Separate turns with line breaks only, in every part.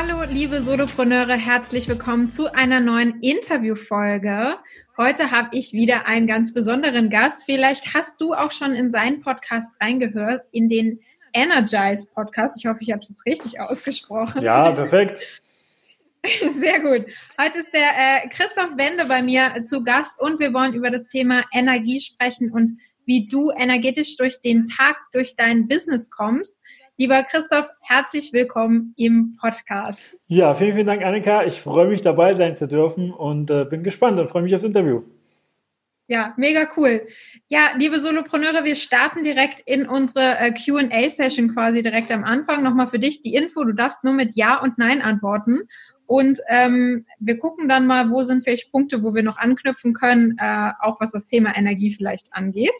Hallo, liebe Solopreneure, herzlich willkommen zu einer neuen Interviewfolge. Heute habe ich wieder einen ganz besonderen Gast. Vielleicht hast du auch schon in seinen Podcast reingehört, in den Energize Podcast. Ich hoffe, ich habe es jetzt richtig ausgesprochen.
Ja, perfekt.
Sehr gut. Heute ist der äh, Christoph Wende bei mir zu Gast und wir wollen über das Thema Energie sprechen und wie du energetisch durch den Tag, durch dein Business kommst. Lieber Christoph, herzlich willkommen im Podcast.
Ja, vielen, vielen Dank, Annika. Ich freue mich, dabei sein zu dürfen und äh, bin gespannt und freue mich aufs Interview.
Ja, mega cool. Ja, liebe Solopreneure, wir starten direkt in unsere äh, QA-Session quasi direkt am Anfang. Nochmal für dich die Info, du darfst nur mit Ja und Nein antworten. Und ähm, wir gucken dann mal, wo sind vielleicht Punkte, wo wir noch anknüpfen können, äh, auch was das Thema Energie vielleicht angeht.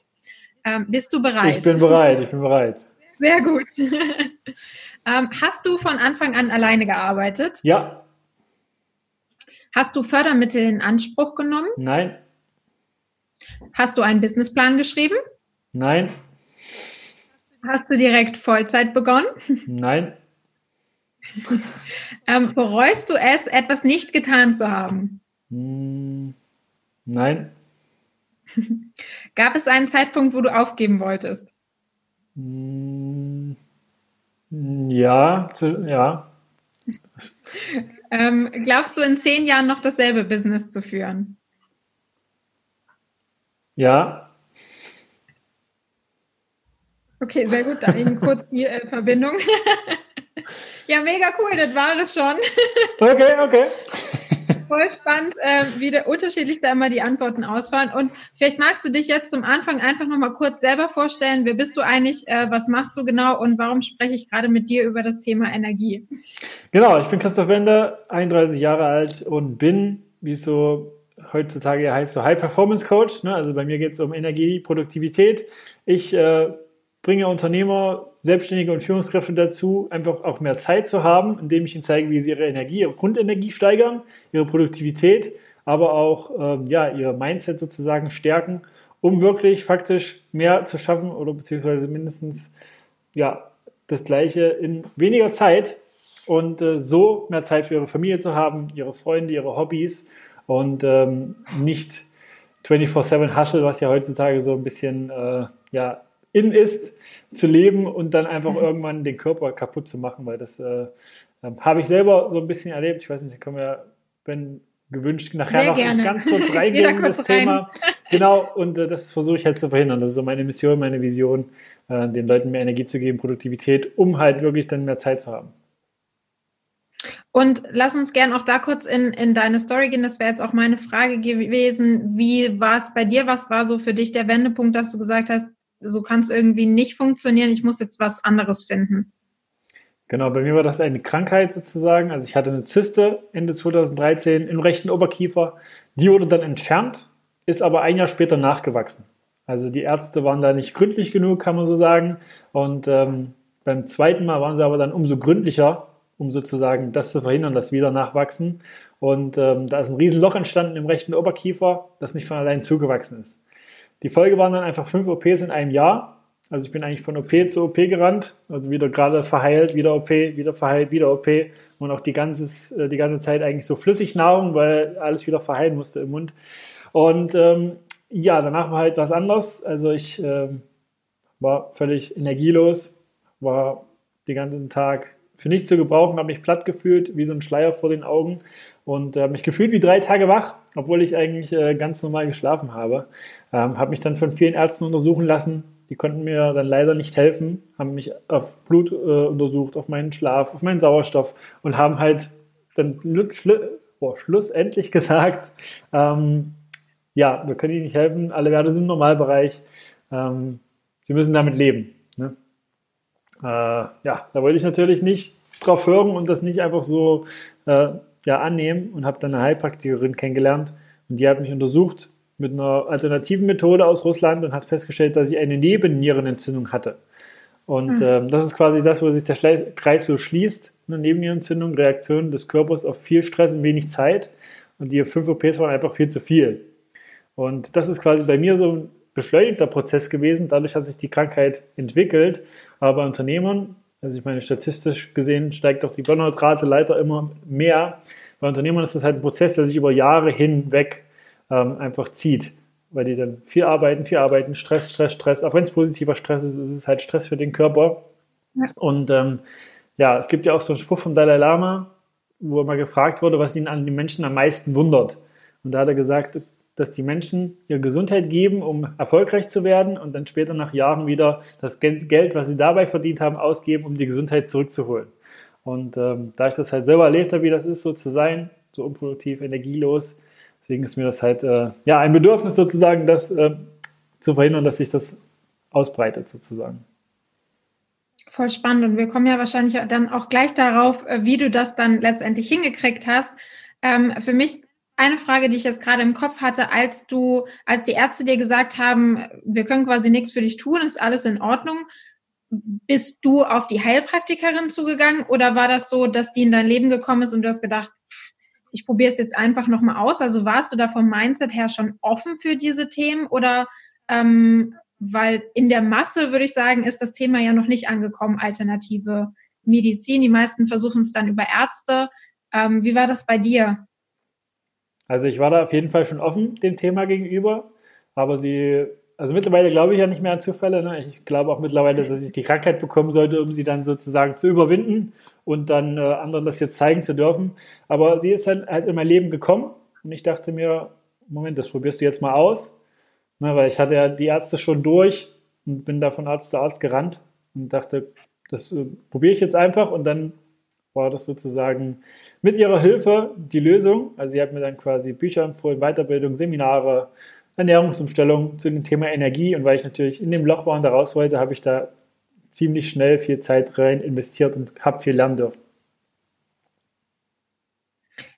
Ähm, bist du bereit?
Ich bin bereit, ich bin bereit.
Sehr gut. ähm, hast du von Anfang an alleine gearbeitet?
Ja.
Hast du Fördermittel in Anspruch genommen?
Nein.
Hast du einen Businessplan geschrieben?
Nein.
Hast du direkt Vollzeit begonnen?
Nein.
ähm, bereust du es, etwas nicht getan zu haben?
Hm, nein.
Gab es einen Zeitpunkt, wo du aufgeben wolltest?
Hm, ja, ja.
ähm, glaubst du in zehn Jahren noch dasselbe Business zu führen?
Ja.
Okay, sehr gut. Da eben kurz die äh, Verbindung. ja, mega cool, das war es schon.
okay, okay
voll spannend, äh, wie unterschiedlich da immer die Antworten ausfallen. Und vielleicht magst du dich jetzt zum Anfang einfach nochmal kurz selber vorstellen. Wer bist du eigentlich? Äh, was machst du genau? Und warum spreche ich gerade mit dir über das Thema Energie?
Genau, ich bin Christoph Wender, 31 Jahre alt und bin, wie es so heutzutage heißt, so High Performance Coach. Ne? Also bei mir geht es um Energie, Produktivität. Ich äh, bringe Unternehmer, Selbstständige und Führungskräfte dazu, einfach auch mehr Zeit zu haben, indem ich ihnen zeige, wie sie ihre Energie, ihre Grundenergie steigern, ihre Produktivität, aber auch ähm, ja, ihr Mindset sozusagen stärken, um wirklich faktisch mehr zu schaffen oder beziehungsweise mindestens ja, das Gleiche in weniger Zeit und äh, so mehr Zeit für ihre Familie zu haben, ihre Freunde, ihre Hobbys und ähm, nicht 24-7 Hustle, was ja heutzutage so ein bisschen äh, ja, in ist, zu leben und dann einfach irgendwann den Körper kaputt zu machen, weil das äh, äh, habe ich selber so ein bisschen erlebt. Ich weiß nicht, da können wir, wenn gewünscht, nachher Sehr noch gerne. ganz kurz reingehen in das rein. Thema. Genau, und äh, das versuche ich halt zu verhindern. Das ist so meine Mission, meine Vision, äh, den Leuten mehr Energie zu geben, Produktivität, um halt wirklich dann mehr Zeit zu haben.
Und lass uns gern auch da kurz in, in deine Story gehen. Das wäre jetzt auch meine Frage gewesen. Wie war es bei dir? Was war so für dich der Wendepunkt, dass du gesagt hast, so kann es irgendwie nicht funktionieren, ich muss jetzt was anderes finden.
Genau, bei mir war das eine Krankheit sozusagen. Also ich hatte eine Zyste Ende 2013 im rechten Oberkiefer. Die wurde dann entfernt, ist aber ein Jahr später nachgewachsen. Also die Ärzte waren da nicht gründlich genug, kann man so sagen. Und ähm, beim zweiten Mal waren sie aber dann umso gründlicher, um sozusagen das zu verhindern, dass wieder nachwachsen. Und ähm, da ist ein Riesenloch entstanden im rechten Oberkiefer, das nicht von allein zugewachsen ist. Die Folge waren dann einfach fünf OPs in einem Jahr. Also ich bin eigentlich von OP zu OP gerannt, also wieder gerade verheilt, wieder OP, wieder verheilt, wieder OP und auch die ganze, äh, die ganze Zeit eigentlich so Flüssignahrung, weil alles wieder verheilen musste im Mund. Und ähm, ja, danach war halt was anderes. Also ich ähm, war völlig energielos, war den ganzen Tag für nichts zu gebrauchen, habe mich platt gefühlt, wie so ein Schleier vor den Augen und äh, mich gefühlt wie drei Tage wach, obwohl ich eigentlich äh, ganz normal geschlafen habe. Ähm, habe mich dann von vielen Ärzten untersuchen lassen. Die konnten mir dann leider nicht helfen, haben mich auf Blut äh, untersucht, auf meinen Schlaf, auf meinen Sauerstoff und haben halt dann boah, schlussendlich gesagt, ähm, ja, wir können Ihnen nicht helfen, alle Werte sind im Normalbereich, ähm, Sie müssen damit leben. Ne? Äh, ja, da wollte ich natürlich nicht drauf hören und das nicht einfach so äh, ja, annehmen und habe dann eine Heilpraktikerin kennengelernt und die hat mich untersucht mit einer alternativen Methode aus Russland und hat festgestellt, dass ich eine Nebennierenentzündung hatte. Und mhm. ähm, das ist quasi das, wo sich der Kreis so schließt. Eine Nebennierenentzündung, Reaktion des Körpers auf viel Stress in wenig Zeit. Und die fünf OPs waren einfach viel zu viel. Und das ist quasi bei mir so ein beschleunigter Prozess gewesen. Dadurch hat sich die Krankheit entwickelt. Aber bei Unternehmern, also ich meine, statistisch gesehen steigt doch die Burnout-Rate leider immer mehr. Bei Unternehmern ist das halt ein Prozess, der sich über Jahre hinweg ähm, einfach zieht weil die dann viel arbeiten, viel arbeiten, Stress, Stress, Stress. Auch wenn es positiver Stress ist, ist es halt Stress für den Körper. Ja. Und ähm, ja, es gibt ja auch so einen Spruch vom Dalai Lama, wo er mal gefragt wurde, was ihn an den Menschen am meisten wundert. Und da hat er gesagt, dass die Menschen ihre Gesundheit geben, um erfolgreich zu werden und dann später nach Jahren wieder das Geld, was sie dabei verdient haben, ausgeben, um die Gesundheit zurückzuholen. Und ähm, da ich das halt selber erlebt habe, wie das ist, so zu sein, so unproduktiv, energielos, Deswegen ist mir das halt äh, ja ein Bedürfnis sozusagen, das äh, zu verhindern, dass sich das ausbreitet sozusagen.
Voll spannend und wir kommen ja wahrscheinlich dann auch gleich darauf, äh, wie du das dann letztendlich hingekriegt hast. Ähm, für mich eine Frage, die ich jetzt gerade im Kopf hatte, als du, als die Ärzte dir gesagt haben, wir können quasi nichts für dich tun, ist alles in Ordnung. Bist du auf die Heilpraktikerin zugegangen oder war das so, dass die in dein Leben gekommen ist und du hast gedacht, ich probiere es jetzt einfach nochmal aus. Also warst du da vom Mindset her schon offen für diese Themen oder ähm, weil in der Masse, würde ich sagen, ist das Thema ja noch nicht angekommen, alternative Medizin. Die meisten versuchen es dann über Ärzte. Ähm, wie war das bei dir?
Also ich war da auf jeden Fall schon offen dem Thema gegenüber, aber sie also mittlerweile glaube ich ja nicht mehr an Zufälle. Ne? Ich glaube auch mittlerweile, dass ich die Krankheit bekommen sollte, um sie dann sozusagen zu überwinden und dann äh, anderen das jetzt zeigen zu dürfen. Aber sie ist halt, halt in mein Leben gekommen und ich dachte mir, Moment, das probierst du jetzt mal aus. Ne? Weil ich hatte ja die Ärzte schon durch und bin da von Arzt zu Arzt gerannt und dachte, das äh, probiere ich jetzt einfach und dann war das sozusagen mit ihrer Hilfe die Lösung. Also sie hat mir dann quasi Bücher empfohlen, Weiterbildung, Seminare, Ernährungsumstellung zu dem Thema Energie. Und weil ich natürlich in dem Loch war und da raus wollte, habe ich da ziemlich schnell viel Zeit rein investiert und habe viel lernen dürfen.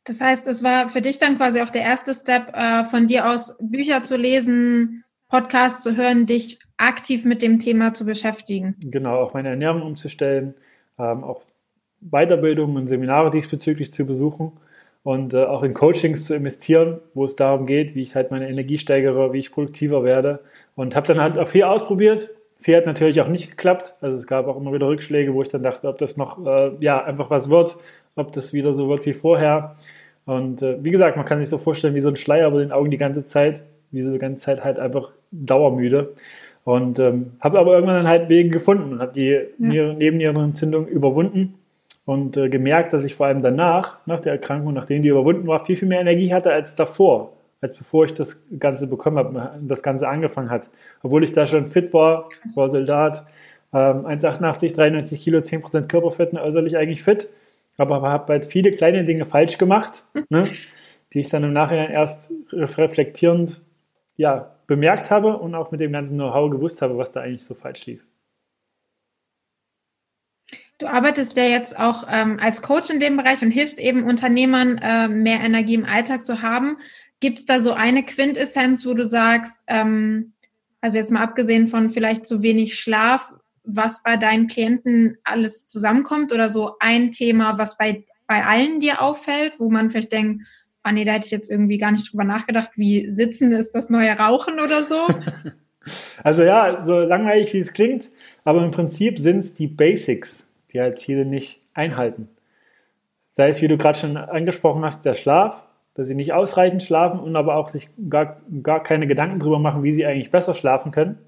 Das heißt, es war für dich dann quasi auch der erste Step, äh, von dir aus Bücher zu lesen, Podcasts zu hören, dich aktiv mit dem Thema zu beschäftigen.
Genau, auch meine Ernährung umzustellen, ähm, auch Weiterbildungen und Seminare diesbezüglich zu besuchen und äh, auch in Coachings zu investieren, wo es darum geht, wie ich halt meine Energie steigere, wie ich produktiver werde. Und habe dann halt auch viel ausprobiert. Viel hat natürlich auch nicht geklappt. Also es gab auch immer wieder Rückschläge, wo ich dann dachte, ob das noch äh, ja einfach was wird, ob das wieder so wird wie vorher. Und äh, wie gesagt, man kann sich so vorstellen wie so ein Schleier über den Augen die ganze Zeit, wie so die ganze Zeit halt einfach dauermüde. Und ähm, habe aber irgendwann dann halt Wege gefunden und habe die ja. Nebennierenentzündung überwunden und äh, gemerkt, dass ich vor allem danach, nach der Erkrankung, nachdem die überwunden war, viel, viel mehr Energie hatte als davor, als bevor ich das Ganze bekommen habe, das Ganze angefangen hat. Obwohl ich da schon fit war, war Soldat, ähm, 1,88, 93 Kilo, 10% Körperfett, äußerlich eigentlich fit, aber habe halt viele kleine Dinge falsch gemacht, ne, die ich dann im Nachhinein erst reflektierend ja, bemerkt habe und auch mit dem ganzen Know-how gewusst habe, was da eigentlich so falsch lief.
Du arbeitest ja jetzt auch ähm, als Coach in dem Bereich und hilfst eben Unternehmern, äh, mehr Energie im Alltag zu haben. Gibt es da so eine Quintessenz, wo du sagst, ähm, also jetzt mal abgesehen von vielleicht zu wenig Schlaf, was bei deinen Klienten alles zusammenkommt oder so ein Thema, was bei, bei allen dir auffällt, wo man vielleicht denkt, ah nee, da hätte ich jetzt irgendwie gar nicht drüber nachgedacht, wie Sitzen ist das neue Rauchen oder so?
Also ja, so langweilig wie es klingt, aber im Prinzip sind es die Basics die halt viele nicht einhalten. Sei es, wie du gerade schon angesprochen hast, der Schlaf, dass sie nicht ausreichend schlafen und aber auch sich gar, gar keine Gedanken darüber machen, wie sie eigentlich besser schlafen können.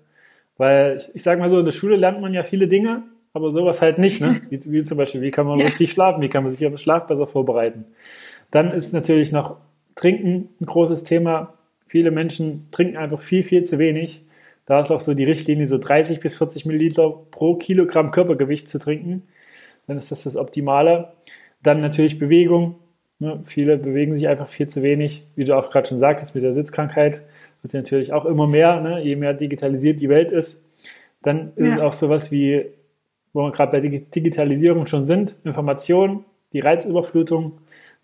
Weil ich, ich sage mal so, in der Schule lernt man ja viele Dinge, aber sowas halt nicht. Ne? Wie, wie zum Beispiel, wie kann man ja. richtig schlafen, wie kann man sich auf den Schlaf besser vorbereiten. Dann ist natürlich noch Trinken ein großes Thema. Viele Menschen trinken einfach viel, viel zu wenig. Da ist auch so die Richtlinie, so 30 bis 40 Milliliter pro Kilogramm Körpergewicht zu trinken. Dann ist das das Optimale. Dann natürlich Bewegung. Ne? Viele bewegen sich einfach viel zu wenig, wie du auch gerade schon sagtest, mit der Sitzkrankheit wird natürlich auch immer mehr, ne? je mehr digitalisiert die Welt ist. Dann ist ja. es auch sowas wie, wo wir gerade bei Digitalisierung schon sind, Information, die Reizüberflutung.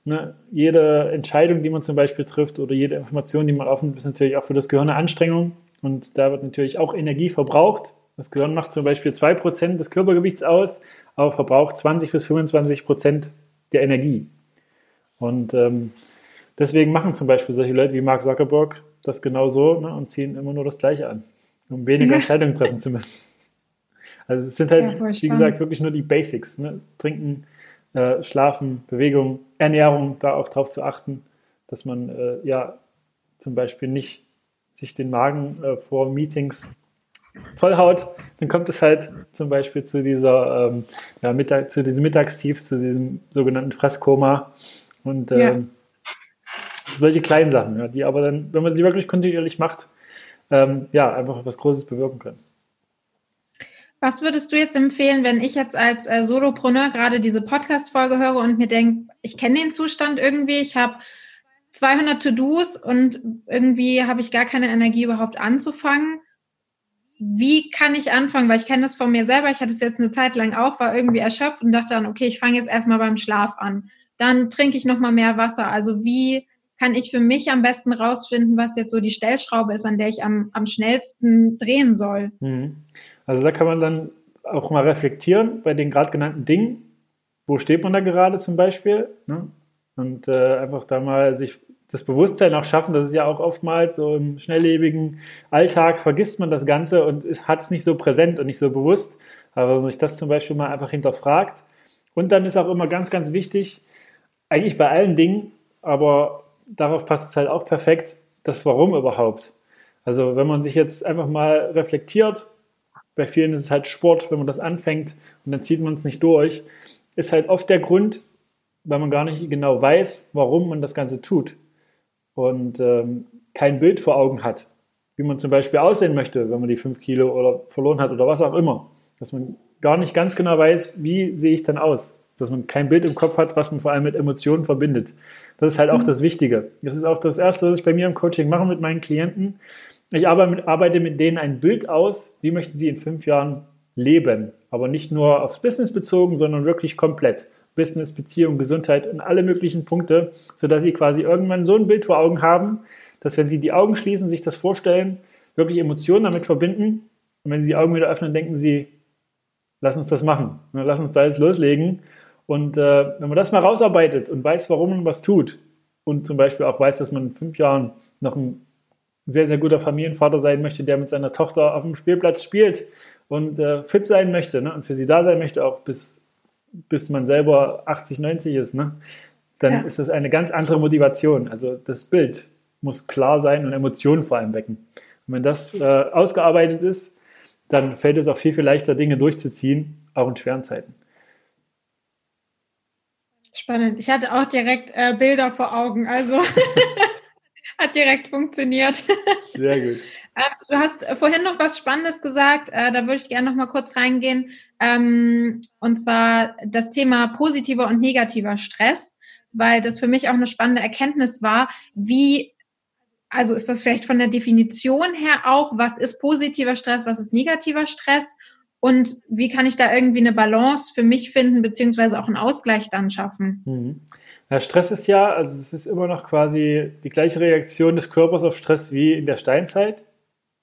Ne? Jede Entscheidung, die man zum Beispiel trifft oder jede Information, die man aufnimmt, ist natürlich auch für das Gehirn eine Anstrengung. Und da wird natürlich auch Energie verbraucht. Das Gehirn macht zum Beispiel 2% des Körpergewichts aus, aber verbraucht 20 bis 25% der Energie. Und ähm, deswegen machen zum Beispiel solche Leute wie Mark Zuckerberg das genau so ne, und ziehen immer nur das Gleiche an, um weniger Entscheidungen treffen zu müssen. Also es sind halt, ja, wie gesagt, wirklich nur die Basics. Ne? Trinken, äh, Schlafen, Bewegung, Ernährung, da auch drauf zu achten, dass man äh, ja zum Beispiel nicht sich den Magen äh, vor Meetings vollhaut, dann kommt es halt zum Beispiel zu dieser ähm, ja, Mittag, zu diesem Mittagstiefs, zu diesem sogenannten Fresskoma und ähm, ja. solche kleinen Sachen, ja, die aber dann, wenn man sie wirklich kontinuierlich macht, ähm, ja, einfach was Großes bewirken können.
Was würdest du jetzt empfehlen, wenn ich jetzt als äh, Solopreneur gerade diese Podcast-Folge höre und mir denke, ich kenne den Zustand irgendwie, ich habe 200 To-Dos und irgendwie habe ich gar keine Energie überhaupt anzufangen. Wie kann ich anfangen? Weil ich kenne das von mir selber. Ich hatte es jetzt eine Zeit lang auch, war irgendwie erschöpft und dachte dann, okay, ich fange jetzt erstmal beim Schlaf an. Dann trinke ich nochmal mehr Wasser. Also wie kann ich für mich am besten rausfinden, was jetzt so die Stellschraube ist, an der ich am, am schnellsten drehen soll?
Mhm. Also da kann man dann auch mal reflektieren bei den gerade genannten Dingen. Wo steht man da gerade zum Beispiel? Ne? Und äh, einfach da mal sich das Bewusstsein auch schaffen, das ist ja auch oftmals so im schnelllebigen Alltag vergisst man das Ganze und hat es nicht so präsent und nicht so bewusst. Aber wenn man sich das zum Beispiel mal einfach hinterfragt. Und dann ist auch immer ganz, ganz wichtig, eigentlich bei allen Dingen, aber darauf passt es halt auch perfekt, das Warum überhaupt. Also wenn man sich jetzt einfach mal reflektiert, bei vielen ist es halt Sport, wenn man das anfängt und dann zieht man es nicht durch, ist halt oft der Grund, weil man gar nicht genau weiß, warum man das Ganze tut und ähm, kein Bild vor Augen hat, wie man zum Beispiel aussehen möchte, wenn man die fünf Kilo oder verloren hat oder was auch immer. Dass man gar nicht ganz genau weiß, wie sehe ich dann aus. Dass man kein Bild im Kopf hat, was man vor allem mit Emotionen verbindet. Das ist halt auch mhm. das Wichtige. Das ist auch das Erste, was ich bei mir im Coaching mache mit meinen Klienten. Ich arbeite mit denen ein Bild aus, wie möchten sie in fünf Jahren leben. Aber nicht nur aufs Business bezogen, sondern wirklich komplett. Business, Beziehung, Gesundheit und alle möglichen Punkte, sodass sie quasi irgendwann so ein Bild vor Augen haben, dass wenn sie die Augen schließen, sich das vorstellen, wirklich Emotionen damit verbinden und wenn sie die Augen wieder öffnen, denken sie, lass uns das machen, lass uns da jetzt loslegen und äh, wenn man das mal rausarbeitet und weiß, warum man was tut und zum Beispiel auch weiß, dass man in fünf Jahren noch ein sehr, sehr guter Familienvater sein möchte, der mit seiner Tochter auf dem Spielplatz spielt und äh, fit sein möchte ne? und für sie da sein möchte, auch bis bis man selber 80, 90 ist, ne? dann ja. ist das eine ganz andere Motivation. Also das Bild muss klar sein und Emotionen vor allem wecken. Und wenn das äh, ausgearbeitet ist, dann fällt es auch viel, viel leichter, Dinge durchzuziehen, auch in schweren Zeiten.
Spannend. Ich hatte auch direkt äh, Bilder vor Augen, also hat direkt funktioniert.
Sehr gut.
Äh, du hast vorhin noch was Spannendes gesagt, äh, da würde ich gerne noch mal kurz reingehen. Ähm, und zwar das Thema positiver und negativer Stress, weil das für mich auch eine spannende Erkenntnis war, wie also ist das vielleicht von der Definition her auch, was ist positiver Stress, was ist negativer Stress und wie kann ich da irgendwie eine Balance für mich finden, beziehungsweise auch einen Ausgleich dann schaffen?
Mhm. Ja, Stress ist ja, also es ist immer noch quasi die gleiche Reaktion des Körpers auf Stress wie in der Steinzeit.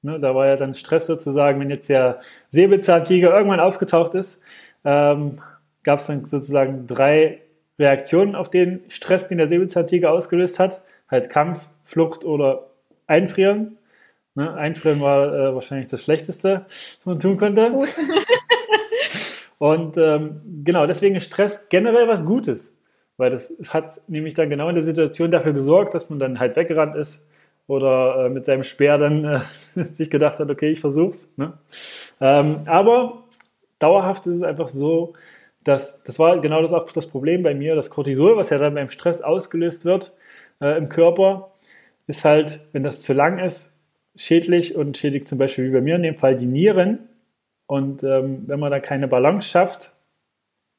Ne, da war ja dann Stress sozusagen, wenn jetzt der Säbelzahntiger irgendwann aufgetaucht ist, ähm, gab es dann sozusagen drei Reaktionen auf den Stress, den der Säbelzahntiger ausgelöst hat. Halt Kampf, Flucht oder Einfrieren. Ne, Einfrieren war äh, wahrscheinlich das Schlechteste, was man tun konnte. Und ähm, genau, deswegen ist Stress generell was Gutes. Weil das hat nämlich dann genau in der Situation dafür gesorgt, dass man dann halt weggerannt ist, oder äh, mit seinem Speer dann äh, sich gedacht hat, okay, ich versuch's. Ne? Ähm, aber dauerhaft ist es einfach so, das, das war genau das auch das Problem bei mir. Das Cortisol, was ja dann beim Stress ausgelöst wird äh, im Körper, ist halt, wenn das zu lang ist, schädlich und schädigt zum Beispiel wie bei mir in dem Fall die Nieren. Und ähm, wenn man da keine Balance schafft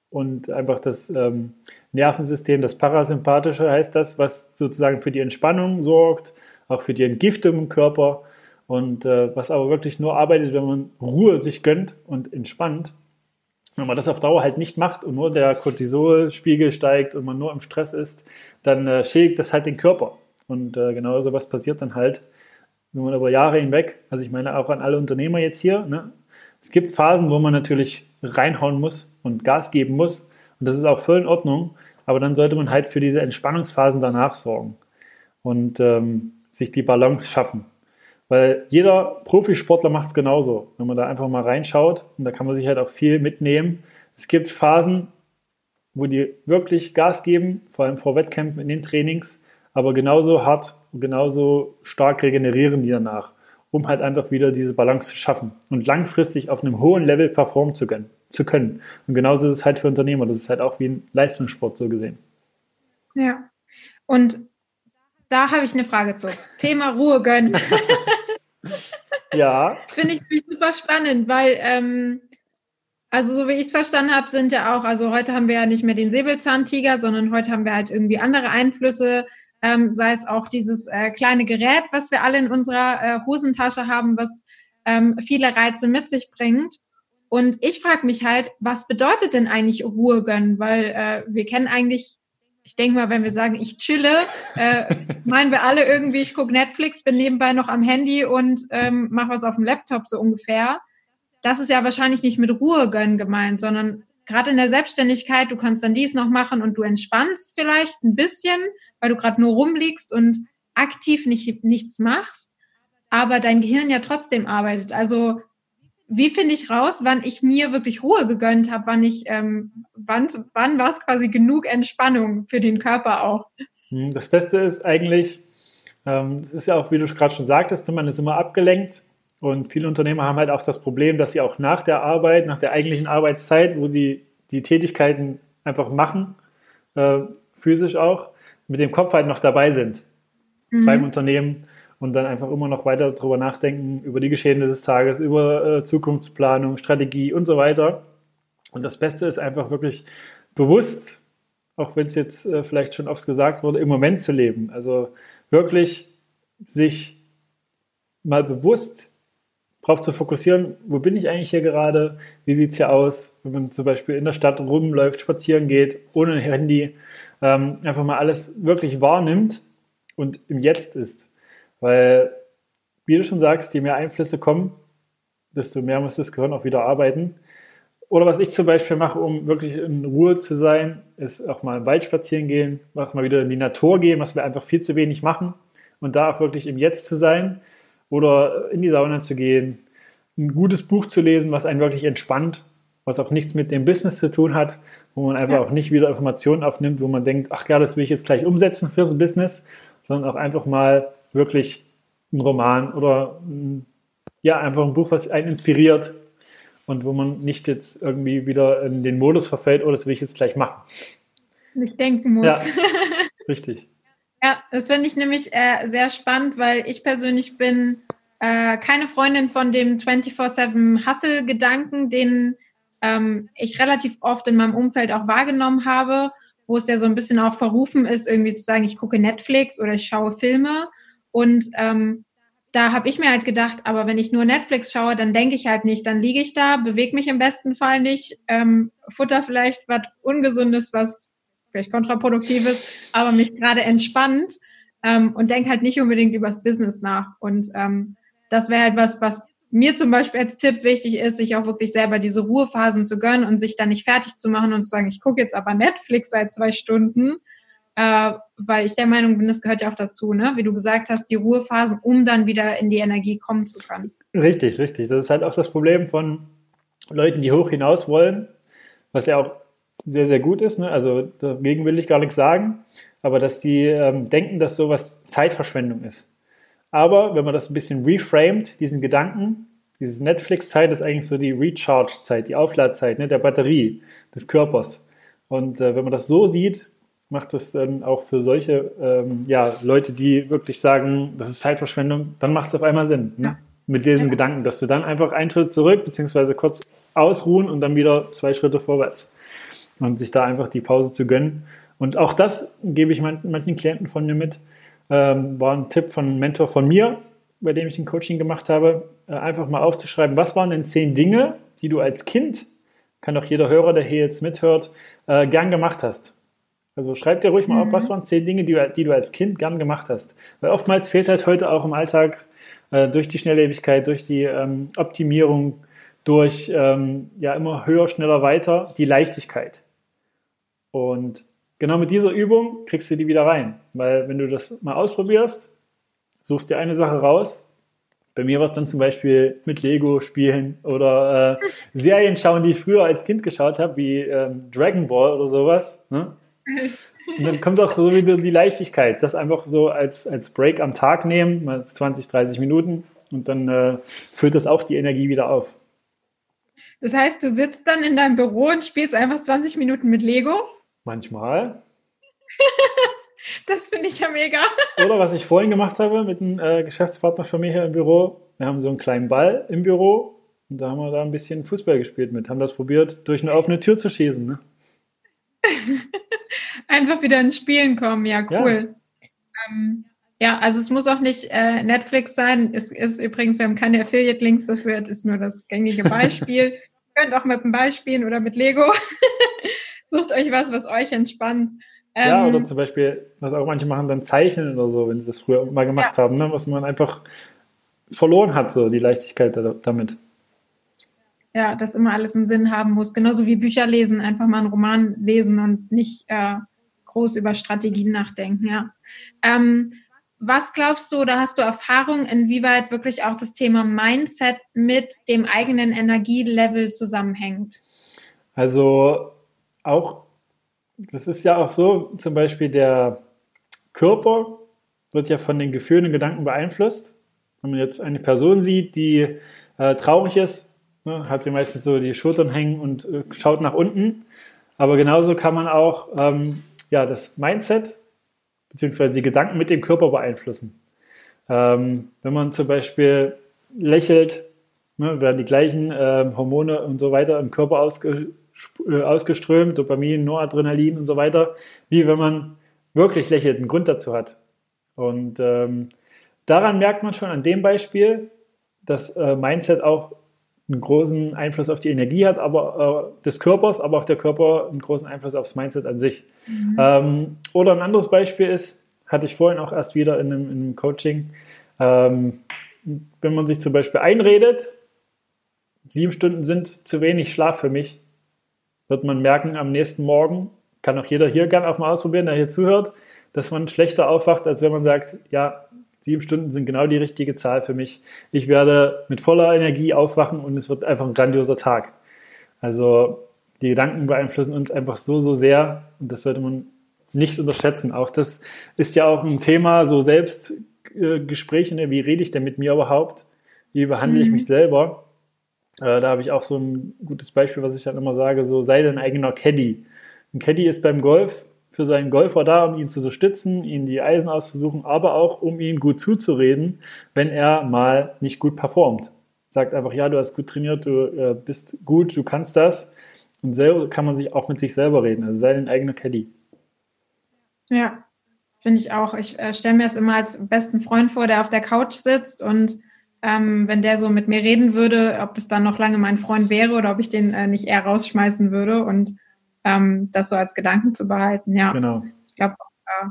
und einfach das ähm, Nervensystem, das Parasympathische heißt das, was sozusagen für die Entspannung sorgt, auch für die Entgiftung im Körper und äh, was aber wirklich nur arbeitet, wenn man Ruhe sich gönnt und entspannt. Wenn man das auf Dauer halt nicht macht und nur der Cortisolspiegel steigt und man nur im Stress ist, dann äh, schädigt das halt den Körper. Und äh, genau so was passiert dann halt, wenn man über Jahre hinweg, also ich meine auch an alle Unternehmer jetzt hier, ne, es gibt Phasen, wo man natürlich reinhauen muss und Gas geben muss. Und das ist auch voll in Ordnung. Aber dann sollte man halt für diese Entspannungsphasen danach sorgen und ähm, sich die Balance schaffen. Weil jeder Profisportler macht es genauso. Wenn man da einfach mal reinschaut, und da kann man sich halt auch viel mitnehmen. Es gibt Phasen, wo die wirklich Gas geben, vor allem vor Wettkämpfen in den Trainings, aber genauso hart und genauso stark regenerieren die danach, um halt einfach wieder diese Balance zu schaffen und langfristig auf einem hohen Level performen zu können. Zu können. Und genauso ist es halt für Unternehmer. Das ist halt auch wie ein Leistungssport so gesehen.
Ja. Und da habe ich eine Frage zu. Thema Ruhe gönnen.
ja.
Finde ich super spannend, weil, ähm, also so wie ich es verstanden habe, sind ja auch, also heute haben wir ja nicht mehr den Säbelzahntiger, sondern heute haben wir halt irgendwie andere Einflüsse, ähm, sei es auch dieses äh, kleine Gerät, was wir alle in unserer äh, Hosentasche haben, was ähm, viele Reize mit sich bringt. Und ich frage mich halt, was bedeutet denn eigentlich Ruhe gönnen? Weil äh, wir kennen eigentlich ich denke mal, wenn wir sagen, ich chille, äh, meinen wir alle irgendwie, ich gucke Netflix, bin nebenbei noch am Handy und ähm, mache was auf dem Laptop so ungefähr. Das ist ja wahrscheinlich nicht mit Ruhe gönnen gemeint, sondern gerade in der Selbstständigkeit, du kannst dann dies noch machen und du entspannst vielleicht ein bisschen, weil du gerade nur rumliegst und aktiv nicht, nichts machst, aber dein Gehirn ja trotzdem arbeitet. Also wie finde ich raus, wann ich mir wirklich Ruhe gegönnt habe, wann ich, ähm, wann, wann war es quasi genug Entspannung für den Körper auch?
Hm, das Beste ist eigentlich, ähm, es ist ja auch, wie du gerade schon sagtest, man ist immer abgelenkt und viele Unternehmer haben halt auch das Problem, dass sie auch nach der Arbeit, nach der eigentlichen Arbeitszeit, wo sie die Tätigkeiten einfach machen, äh, physisch auch, mit dem Kopf halt noch dabei sind mhm. beim Unternehmen und dann einfach immer noch weiter darüber nachdenken, über die Geschehnisse des Tages, über äh, Zukunftsplanung, Strategie und so weiter. Und das Beste ist einfach wirklich bewusst, auch wenn es jetzt äh, vielleicht schon oft gesagt wurde, im Moment zu leben. Also wirklich sich mal bewusst darauf zu fokussieren, wo bin ich eigentlich hier gerade, wie sieht es hier aus, wenn man zum Beispiel in der Stadt rumläuft, spazieren geht, ohne Handy, ähm, einfach mal alles wirklich wahrnimmt und im Jetzt ist. Weil, wie du schon sagst, je mehr Einflüsse kommen, desto mehr muss das Gehirn auch wieder arbeiten. Oder was ich zum Beispiel mache, um wirklich in Ruhe zu sein, ist auch mal im Wald spazieren gehen, auch mal wieder in die Natur gehen, was wir einfach viel zu wenig machen. Und da auch wirklich im Jetzt zu sein oder in die Sauna zu gehen, ein gutes Buch zu lesen, was einen wirklich entspannt, was auch nichts mit dem Business zu tun hat, wo man einfach ja. auch nicht wieder Informationen aufnimmt, wo man denkt, ach ja, das will ich jetzt gleich umsetzen fürs Business, sondern auch einfach mal wirklich ein Roman oder ja, einfach ein Buch, was einen inspiriert und wo man nicht jetzt irgendwie wieder in den Modus verfällt, oh, das will ich jetzt gleich machen.
Nicht denken muss.
Ja, richtig.
ja, das finde ich nämlich äh, sehr spannend, weil ich persönlich bin äh, keine Freundin von dem 24-7-Hustle-Gedanken, den ähm, ich relativ oft in meinem Umfeld auch wahrgenommen habe, wo es ja so ein bisschen auch verrufen ist, irgendwie zu sagen, ich gucke Netflix oder ich schaue Filme und ähm, da habe ich mir halt gedacht, aber wenn ich nur Netflix schaue, dann denke ich halt nicht, dann liege ich da, bewege mich im besten Fall nicht, ähm, futter vielleicht was Ungesundes, was vielleicht kontraproduktives, aber mich gerade entspannt ähm, und denke halt nicht unbedingt übers Business nach. Und ähm, das wäre halt was, was mir zum Beispiel als Tipp wichtig ist, sich auch wirklich selber diese Ruhephasen zu gönnen und sich dann nicht fertig zu machen und zu sagen, ich gucke jetzt aber Netflix seit zwei Stunden, äh, weil ich der Meinung bin, das gehört ja auch dazu, ne? wie du gesagt hast, die Ruhephasen, um dann wieder in die Energie kommen zu können.
Richtig, richtig. Das ist halt auch das Problem von Leuten, die hoch hinaus wollen, was ja auch sehr, sehr gut ist. Ne? Also dagegen will ich gar nichts sagen, aber dass die ähm, denken, dass sowas Zeitverschwendung ist. Aber wenn man das ein bisschen reframed, diesen Gedanken, Diese Netflix-Zeit ist eigentlich so die Recharge-Zeit, die Aufladzeit ne, der Batterie des Körpers. Und äh, wenn man das so sieht, macht das dann auch für solche ähm, ja, Leute, die wirklich sagen, das ist Zeitverschwendung, dann macht es auf einmal Sinn. Ne? Ja. Mit diesem ja. Gedanken, dass du dann einfach einen Schritt zurück, beziehungsweise kurz ausruhen und dann wieder zwei Schritte vorwärts. Und sich da einfach die Pause zu gönnen. Und auch das gebe ich manchen Klienten von mir mit. Ähm, war ein Tipp von einem Mentor von mir, bei dem ich ein Coaching gemacht habe, äh, einfach mal aufzuschreiben, was waren denn zehn Dinge, die du als Kind, kann auch jeder Hörer, der hier jetzt mithört, äh, gern gemacht hast. Also schreib dir ruhig mal mhm. auf, was waren zehn Dinge, die, die, du als Kind gern gemacht hast. Weil oftmals fehlt halt heute auch im Alltag äh, durch die Schnelllebigkeit, durch die ähm, Optimierung, durch ähm, ja immer höher, schneller, weiter die Leichtigkeit. Und genau mit dieser Übung kriegst du die wieder rein. Weil wenn du das mal ausprobierst, suchst dir eine Sache raus. Bei mir war es dann zum Beispiel mit Lego spielen oder äh, Serien schauen, die ich früher als Kind geschaut habe, wie ähm, Dragon Ball oder sowas. Ne? Und dann kommt auch so wieder die Leichtigkeit, das einfach so als, als Break am Tag nehmen, mal 20, 30 Minuten und dann äh, füllt das auch die Energie wieder auf.
Das heißt, du sitzt dann in deinem Büro und spielst einfach 20 Minuten mit Lego?
Manchmal.
das finde ich ja mega.
Oder was ich vorhin gemacht habe mit einem äh, Geschäftspartner von mir hier im Büro. Wir haben so einen kleinen Ball im Büro und da haben wir da ein bisschen Fußball gespielt mit. Haben das probiert, durch eine offene Tür zu schießen. Ne?
Einfach wieder ins Spielen kommen, ja, cool. Ja, ähm, ja also es muss auch nicht äh, Netflix sein. Es ist übrigens, wir haben keine Affiliate-Links dafür, das ist nur das gängige Beispiel. Ihr könnt auch mit dem Ball spielen oder mit Lego. Sucht euch was, was euch entspannt.
Ähm, ja, oder zum Beispiel, was auch manche machen, dann zeichnen oder so, wenn sie das früher mal gemacht ja. haben, ne? was man einfach verloren hat, so die Leichtigkeit damit.
Ja, dass immer alles einen Sinn haben muss. Genauso wie Bücher lesen, einfach mal einen Roman lesen und nicht äh, groß über Strategien nachdenken, ja. Ähm, was glaubst du oder hast du Erfahrung, inwieweit wirklich auch das Thema Mindset mit dem eigenen Energielevel zusammenhängt?
Also auch, das ist ja auch so, zum Beispiel der Körper wird ja von den Gefühlen und Gedanken beeinflusst. Wenn man jetzt eine Person sieht, die äh, traurig ist, ne, hat sie meistens so die Schultern hängen und äh, schaut nach unten. Aber genauso kann man auch ähm, ja, das Mindset bzw. die Gedanken mit dem Körper beeinflussen. Ähm, wenn man zum Beispiel lächelt, ne, werden die gleichen äh, Hormone und so weiter im Körper ausge äh, ausgeströmt, Dopamin, Noradrenalin und so weiter, wie wenn man wirklich lächelt, einen Grund dazu hat. Und ähm, daran merkt man schon an dem Beispiel, dass äh, Mindset auch einen großen Einfluss auf die Energie hat, aber äh, des Körpers, aber auch der Körper einen großen Einfluss aufs Mindset an sich. Mhm. Ähm, oder ein anderes Beispiel ist, hatte ich vorhin auch erst wieder in einem, in einem Coaching, ähm, wenn man sich zum Beispiel einredet, sieben Stunden sind zu wenig Schlaf für mich, wird man merken am nächsten Morgen, kann auch jeder hier gerne auch mal ausprobieren, der hier zuhört, dass man schlechter aufwacht, als wenn man sagt, ja, sieben Stunden sind genau die richtige Zahl für mich. Ich werde mit voller Energie aufwachen und es wird einfach ein grandioser Tag. Also die Gedanken beeinflussen uns einfach so, so sehr und das sollte man nicht unterschätzen. Auch das ist ja auch ein Thema, so Selbstgespräche, ne? wie rede ich denn mit mir überhaupt? Wie behandle ich mhm. mich selber? Äh, da habe ich auch so ein gutes Beispiel, was ich dann immer sage, so sei dein eigener Caddy. Ein Caddy ist beim Golf für seinen Golfer da, um ihn zu unterstützen, ihn die Eisen auszusuchen, aber auch um ihn gut zuzureden, wenn er mal nicht gut performt. Sagt einfach, ja, du hast gut trainiert, du äh, bist gut, du kannst das. Und selber kann man sich auch mit sich selber reden. Also sei dein eigener Caddy.
Ja, finde ich auch. Ich äh, stelle mir es immer als besten Freund vor, der auf der Couch sitzt und ähm, wenn der so mit mir reden würde, ob das dann noch lange mein Freund wäre oder ob ich den äh, nicht eher rausschmeißen würde und ähm, das so als Gedanken zu behalten. Ja,
genau.
Ich glaube,
äh,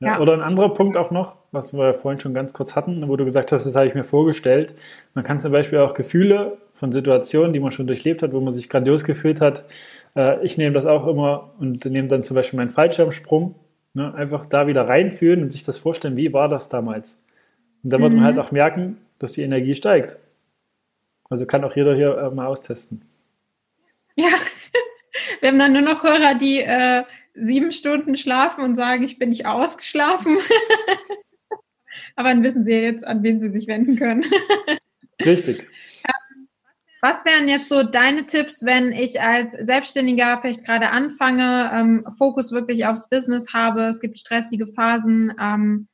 ja, ja. Oder ein anderer Punkt auch noch, was wir vorhin schon ganz kurz hatten, wo du gesagt hast, das habe ich mir vorgestellt. Man kann zum Beispiel auch Gefühle von Situationen, die man schon durchlebt hat, wo man sich grandios gefühlt hat. Äh, ich nehme das auch immer und nehme dann zum Beispiel meinen Fallschirmsprung. Ne, einfach da wieder reinfühlen und sich das vorstellen, wie war das damals. Und dann wird mhm. man halt auch merken, dass die Energie steigt. Also kann auch jeder hier äh, mal austesten.
Ja, wir haben dann nur noch Hörer, die äh, sieben Stunden schlafen und sagen, ich bin nicht ausgeschlafen. Aber dann wissen sie jetzt, an wen sie sich wenden können.
Richtig.
Ähm, Was wären jetzt so deine Tipps, wenn ich als Selbstständiger vielleicht gerade anfange, ähm, Fokus wirklich aufs Business habe, es gibt stressige Phasen. Ähm,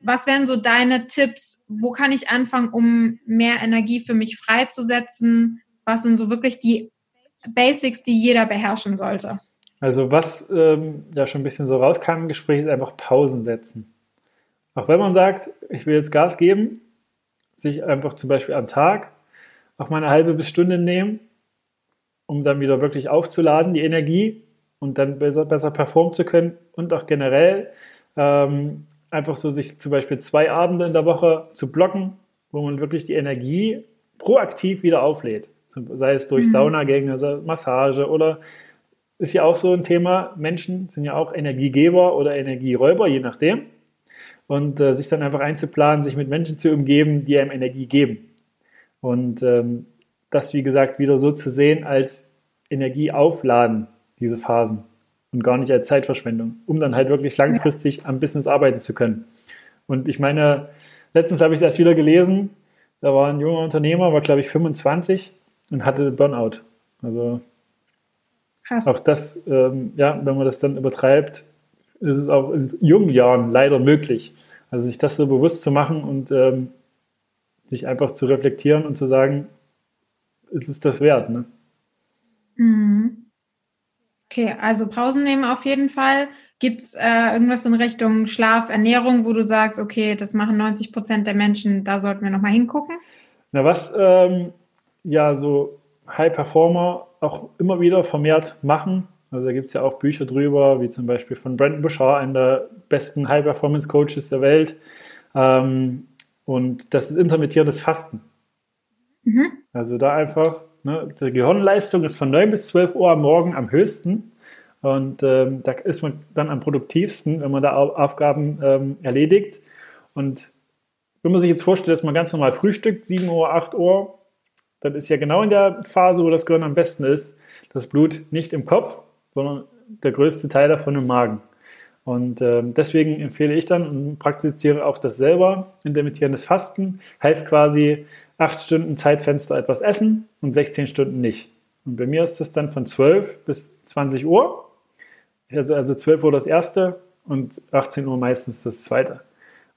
was wären so deine Tipps? Wo kann ich anfangen, um mehr Energie für mich freizusetzen? Was sind so wirklich die Basics, die jeder beherrschen sollte?
Also was ähm, ja schon ein bisschen so rauskam im Gespräch, ist einfach Pausen setzen. Auch wenn man sagt, ich will jetzt Gas geben, sich einfach zum Beispiel am Tag auch mal eine halbe bis Stunde nehmen, um dann wieder wirklich aufzuladen, die Energie und dann besser, besser performen zu können und auch generell ähm, einfach so sich zum Beispiel zwei Abende in der Woche zu blocken, wo man wirklich die Energie proaktiv wieder auflädt. Sei es durch mhm. Saunagänge, Massage oder ist ja auch so ein Thema. Menschen sind ja auch Energiegeber oder Energieräuber, je nachdem. Und äh, sich dann einfach einzuplanen, sich mit Menschen zu umgeben, die einem Energie geben. Und ähm, das, wie gesagt, wieder so zu sehen als Energie aufladen, diese Phasen. Und gar nicht als Zeitverschwendung, um dann halt wirklich langfristig ja. am Business arbeiten zu können. Und ich meine, letztens habe ich erst wieder gelesen, da war ein junger Unternehmer, war glaube ich 25 und hatte Burnout. Also Krass. Auch das, ähm, ja, wenn man das dann übertreibt, ist es auch in jungen Jahren leider möglich. Also sich das so bewusst zu machen und ähm, sich einfach zu reflektieren und zu sagen, ist es das wert, ne?
Mhm. Okay, also Pausen nehmen auf jeden Fall. Gibt es äh, irgendwas in Richtung Schlaf, Ernährung, wo du sagst, okay, das machen 90 Prozent der Menschen, da sollten wir nochmal hingucken?
Na, was ähm, ja so High Performer auch immer wieder vermehrt machen. Also da gibt es ja auch Bücher drüber, wie zum Beispiel von Brandon Bouchard, einer der besten High-Performance-Coaches der Welt. Ähm, und das ist intermittierendes Fasten. Mhm. Also da einfach, ne, die Gehirnleistung ist von 9 bis 12 Uhr am Morgen am höchsten. Und ähm, da ist man dann am produktivsten, wenn man da Aufgaben ähm, erledigt. Und wenn man sich jetzt vorstellt, dass man ganz normal frühstückt, 7 Uhr, 8 Uhr, dann ist ja genau in der Phase, wo das Gehirn am besten ist, das Blut nicht im Kopf, sondern der größte Teil davon im Magen. Und äh, deswegen empfehle ich dann und praktiziere auch das selber. Intermittierendes Fasten heißt quasi acht Stunden Zeitfenster etwas essen und 16 Stunden nicht. Und bei mir ist das dann von 12 bis 20 Uhr. Also, also 12 Uhr das erste und 18 Uhr meistens das zweite.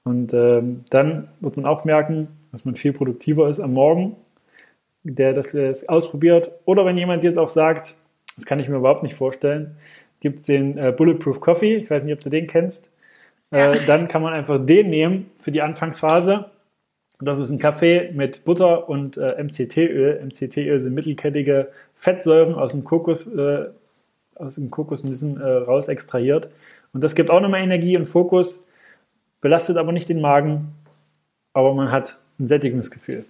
Und ähm, dann wird man auch merken, dass man viel produktiver ist am Morgen der das jetzt ausprobiert. Oder wenn jemand jetzt auch sagt, das kann ich mir überhaupt nicht vorstellen, gibt es den äh, Bulletproof Coffee, ich weiß nicht, ob du den kennst. Ja. Äh, dann kann man einfach den nehmen für die Anfangsphase. Das ist ein Kaffee mit Butter und äh, MCT-Öl. MCT-Öl sind mittelkettige Fettsäuren aus dem Kokos, äh, aus dem Kokosnüssen äh, raus extrahiert. Und das gibt auch nochmal Energie und Fokus, belastet aber nicht den Magen, aber man hat ein Sättigungsgefühl.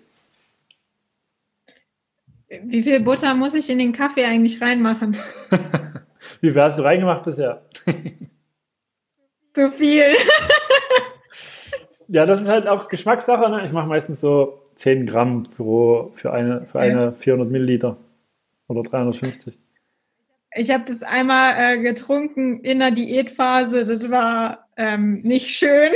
Wie viel Butter muss ich in den Kaffee eigentlich reinmachen?
Wie viel hast du reingemacht bisher?
Zu viel.
ja, das ist halt auch Geschmackssache. Ne? Ich mache meistens so 10 Gramm für, für, eine, für eine 400 Milliliter oder 350.
Ich habe das einmal äh, getrunken in der Diätphase. Das war ähm, nicht schön.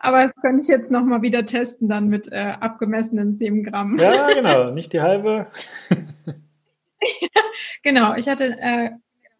Aber das könnte ich jetzt nochmal wieder testen, dann mit äh, abgemessenen 7 Gramm.
Ja, genau, nicht die halbe.
ja, genau, ich hatte äh,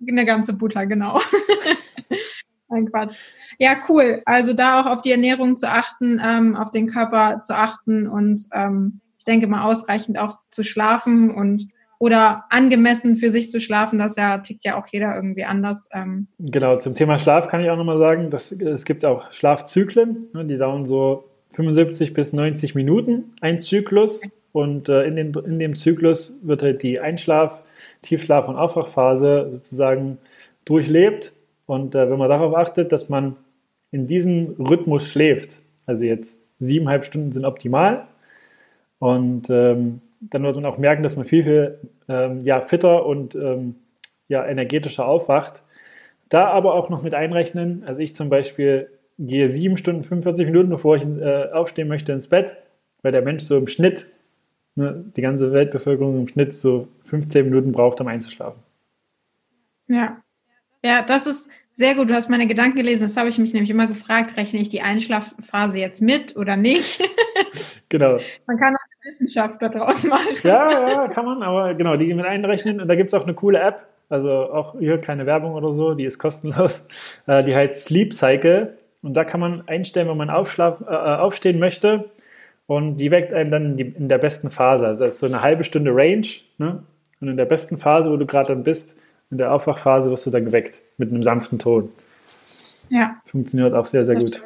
eine ganze Butter, genau. Ein Quatsch. Ja, cool. Also da auch auf die Ernährung zu achten, ähm, auf den Körper zu achten und ähm, ich denke mal ausreichend auch zu schlafen und oder angemessen für sich zu schlafen, das ja tickt ja auch jeder irgendwie anders.
Ähm. Genau, zum Thema Schlaf kann ich auch nochmal sagen, dass, es gibt auch Schlafzyklen, ne, die dauern so 75 bis 90 Minuten, ein Zyklus. Und äh, in, den, in dem Zyklus wird halt die Einschlaf-, Tiefschlaf- und Aufwachphase sozusagen durchlebt. Und äh, wenn man darauf achtet, dass man in diesem Rhythmus schläft, also jetzt siebeneinhalb Stunden sind optimal, und ähm, dann wird man auch merken, dass man viel, viel ähm, ja, fitter und ähm, ja, energetischer aufwacht. Da aber auch noch mit einrechnen, also ich zum Beispiel gehe sieben Stunden, 45 Minuten, bevor ich äh, aufstehen möchte, ins Bett, weil der Mensch so im Schnitt, ne, die ganze Weltbevölkerung im Schnitt so 15 Minuten braucht, um einzuschlafen.
Ja, ja, das ist sehr gut. Du hast meine Gedanken gelesen. Das habe ich mich nämlich immer gefragt, rechne ich die Einschlafphase jetzt mit oder nicht?
Genau.
Man kann Wissenschaft daraus machen.
Ja, ja, kann man, aber genau, die mit einrechnen. Und da gibt es auch eine coole App, also auch hier keine Werbung oder so, die ist kostenlos. Äh, die heißt Sleep Cycle. Und da kann man einstellen, wenn man aufschlaf, äh, aufstehen möchte. Und die weckt einen dann in, der besten Phase. Also das ist so eine halbe Stunde Range. Ne? Und in der besten Phase, wo du gerade dann bist, in der Aufwachphase wirst du dann geweckt mit einem sanften Ton.
Ja.
Funktioniert auch sehr, sehr gut.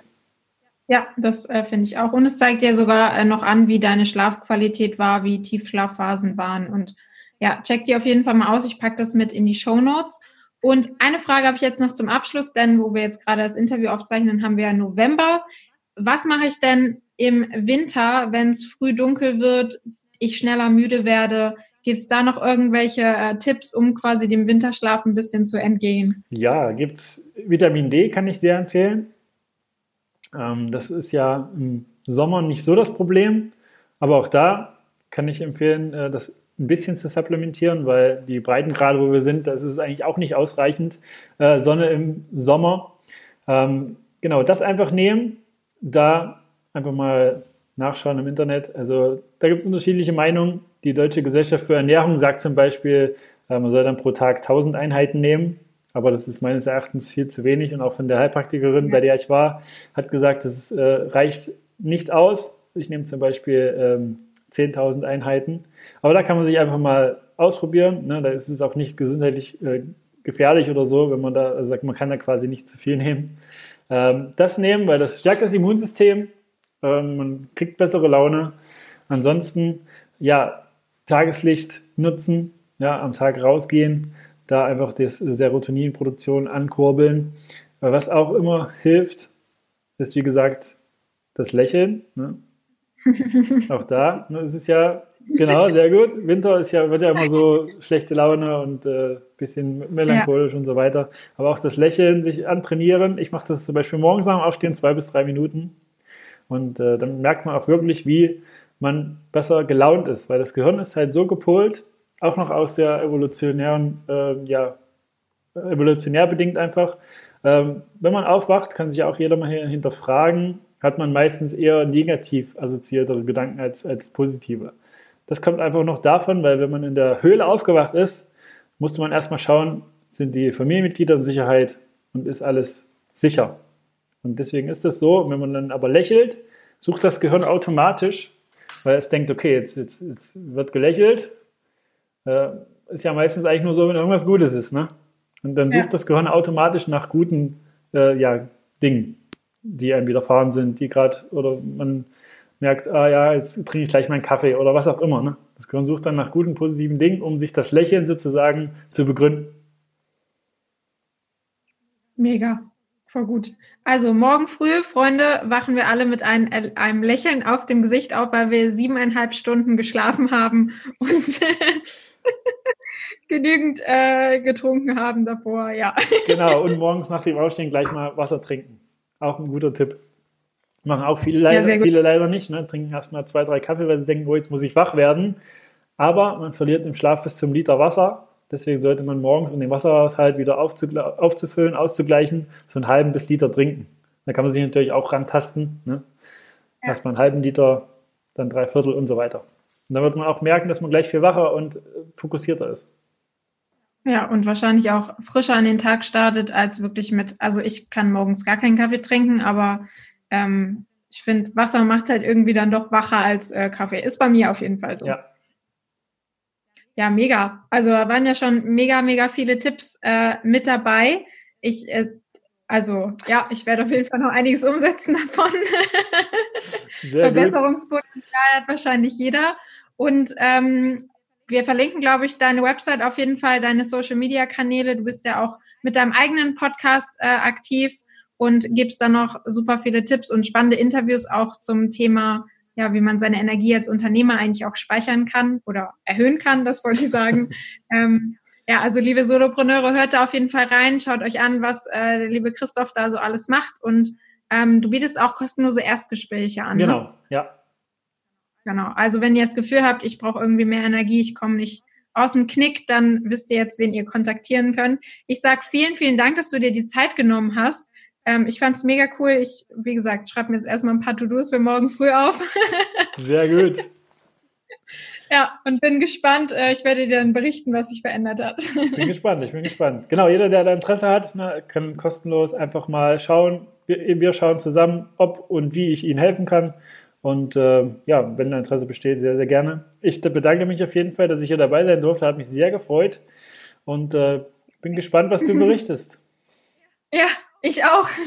Ja, das äh, finde ich auch. Und es zeigt ja sogar äh, noch an, wie deine Schlafqualität war, wie Tiefschlafphasen waren. Und ja, check die auf jeden Fall mal aus. Ich packe das mit in die Show Notes. Und eine Frage habe ich jetzt noch zum Abschluss, denn wo wir jetzt gerade das Interview aufzeichnen, haben wir ja November. Was mache ich denn im Winter, wenn es früh dunkel wird, ich schneller müde werde? Gibt es da noch irgendwelche äh, Tipps, um quasi dem Winterschlaf ein bisschen zu entgehen?
Ja, gibt es Vitamin D, kann ich sehr empfehlen. Ähm, das ist ja im Sommer nicht so das Problem, aber auch da kann ich empfehlen, äh, das ein bisschen zu supplementieren, weil die Breitengrade, wo wir sind, das ist eigentlich auch nicht ausreichend. Äh, Sonne im Sommer. Ähm, genau, das einfach nehmen, da einfach mal nachschauen im Internet. Also da gibt es unterschiedliche Meinungen. Die Deutsche Gesellschaft für Ernährung sagt zum Beispiel, äh, man soll dann pro Tag 1000 Einheiten nehmen. Aber das ist meines Erachtens viel zu wenig. Und auch von der Heilpraktikerin, ja. bei der ich war, hat gesagt, das äh, reicht nicht aus. Ich nehme zum Beispiel ähm, 10.000 Einheiten. Aber da kann man sich einfach mal ausprobieren. Ne? Da ist es auch nicht gesundheitlich äh, gefährlich oder so, wenn man da also sagt, man kann da quasi nicht zu viel nehmen. Ähm, das nehmen, weil das stärkt das Immunsystem. Ähm, man kriegt bessere Laune. Ansonsten, ja, Tageslicht nutzen, ja, am Tag rausgehen da einfach die Serotoninproduktion ankurbeln. Was auch immer hilft, ist wie gesagt das Lächeln. Ne? auch da ne, ist es ja genau sehr gut. Winter ist ja wird ja immer so schlechte Laune und äh, bisschen melancholisch ja. und so weiter. Aber auch das Lächeln sich antrainieren. Ich mache das zum Beispiel morgens am Aufstehen zwei bis drei Minuten und äh, dann merkt man auch wirklich, wie man besser gelaunt ist, weil das Gehirn ist halt so gepolt, auch noch aus der evolutionären, äh, ja, evolutionär bedingt einfach. Ähm, wenn man aufwacht, kann sich auch jeder mal hinterfragen, hat man meistens eher negativ assoziiertere Gedanken als, als positive. Das kommt einfach noch davon, weil wenn man in der Höhle aufgewacht ist, musste man erstmal schauen, sind die Familienmitglieder in Sicherheit und ist alles sicher. Und deswegen ist das so, wenn man dann aber lächelt, sucht das Gehirn automatisch, weil es denkt, okay, jetzt, jetzt, jetzt wird gelächelt, äh, ist ja meistens eigentlich nur so, wenn irgendwas Gutes ist. Ne? Und dann sucht ja. das Gehirn automatisch nach guten äh, ja, Dingen, die einem widerfahren sind, die gerade, oder man merkt, ah ja, jetzt trinke ich gleich meinen Kaffee oder was auch immer. Ne? Das Gehirn sucht dann nach guten, positiven Dingen, um sich das Lächeln sozusagen zu begründen.
Mega, voll gut. Also morgen früh, Freunde, wachen wir alle mit ein, einem Lächeln auf dem Gesicht auf, weil wir siebeneinhalb Stunden geschlafen haben und genügend äh, getrunken haben davor, ja.
Genau, und morgens nach dem Aufstehen gleich mal Wasser trinken. Auch ein guter Tipp. Machen auch viele leider, ja, viele leider nicht. Ne? Trinken erstmal zwei, drei Kaffee, weil sie denken, oh, jetzt muss ich wach werden. Aber man verliert im Schlaf bis zum Liter Wasser. Deswegen sollte man morgens, um den Wasserhaushalt wieder aufzufüllen, auszugleichen, so einen halben bis Liter trinken. Da kann man sich natürlich auch rantasten. Ne? Ja. Erstmal einen halben Liter, dann drei Viertel und so weiter. Und dann wird man auch merken, dass man gleich viel wacher und äh, fokussierter ist.
Ja, und wahrscheinlich auch frischer an den Tag startet, als wirklich mit, also ich kann morgens gar keinen Kaffee trinken, aber ähm, ich finde, Wasser macht halt irgendwie dann doch wacher als äh, Kaffee. Ist bei mir auf jeden Fall so.
Ja.
Ja, mega. Also da waren ja schon mega, mega viele Tipps äh, mit dabei. Ich, äh, also ja, ich werde auf jeden Fall noch einiges umsetzen davon. Verbesserungspotenzial hat wahrscheinlich jeder. Und ähm, wir verlinken, glaube ich, deine Website auf jeden Fall, deine Social-Media-Kanäle. Du bist ja auch mit deinem eigenen Podcast äh, aktiv und gibst dann noch super viele Tipps und spannende Interviews auch zum Thema, ja, wie man seine Energie als Unternehmer eigentlich auch speichern kann oder erhöhen kann, das wollte ich sagen. ähm, ja, also liebe Solopreneure, hört da auf jeden Fall rein, schaut euch an, was äh, der liebe Christoph da so alles macht und ähm, du bietest auch kostenlose Erstgespräche an.
Ne? Genau, ne? ja.
Genau. Also wenn ihr das Gefühl habt, ich brauche irgendwie mehr Energie, ich komme nicht aus dem Knick, dann wisst ihr jetzt, wen ihr kontaktieren könnt. Ich sage vielen, vielen Dank, dass du dir die Zeit genommen hast. Ähm, ich fand es mega cool. Ich, wie gesagt, schreibe mir jetzt erstmal ein paar To-Dos für morgen früh auf.
Sehr gut.
Ja, und bin gespannt. Äh, ich werde dir dann berichten, was sich verändert hat.
Ich bin gespannt, ich bin gespannt. Genau, jeder, der da Interesse hat, ne, kann kostenlos einfach mal schauen. Wir, wir, schauen zusammen, ob und wie ich Ihnen helfen kann. Und äh, ja, wenn Interesse besteht, sehr, sehr gerne. Ich bedanke mich auf jeden Fall, dass ich hier dabei sein durfte. Hat mich sehr gefreut. Und äh, bin gespannt, was du berichtest.
Ja, ich auch.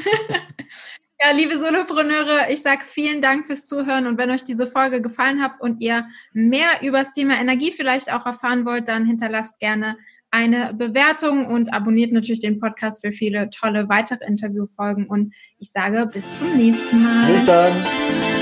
Ja, liebe Solopreneure, ich sage vielen Dank fürs Zuhören und wenn euch diese Folge gefallen hat und ihr mehr über das Thema Energie vielleicht auch erfahren wollt, dann hinterlasst gerne eine Bewertung und abonniert natürlich den Podcast für viele tolle weitere Interviewfolgen und ich sage bis zum nächsten Mal.
Bis dann.